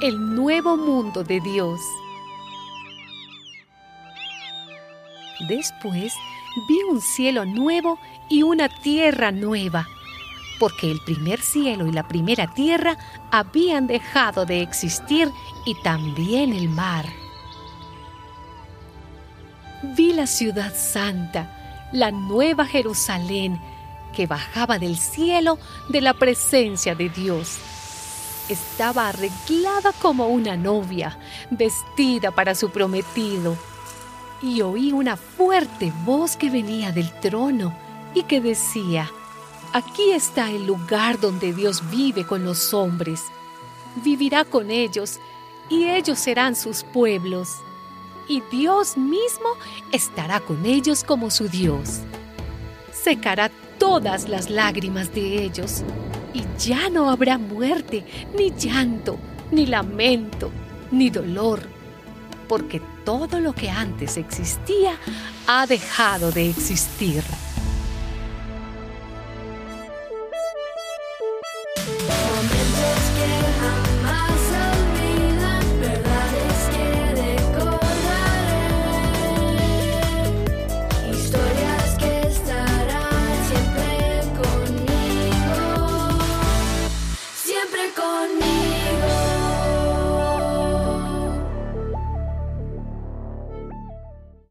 el nuevo mundo de Dios. Después vi un cielo nuevo y una tierra nueva, porque el primer cielo y la primera tierra habían dejado de existir y también el mar. Vi la ciudad santa, la nueva Jerusalén, que bajaba del cielo de la presencia de Dios. Estaba arreglada como una novia, vestida para su prometido y oí una fuerte voz que venía del trono y que decía, Aquí está el lugar donde Dios vive con los hombres. Vivirá con ellos y ellos serán sus pueblos. Y Dios mismo estará con ellos como su Dios. Secará todas las lágrimas de ellos y ya no habrá muerte, ni llanto, ni lamento, ni dolor, porque todo lo que antes existía ha dejado de existir.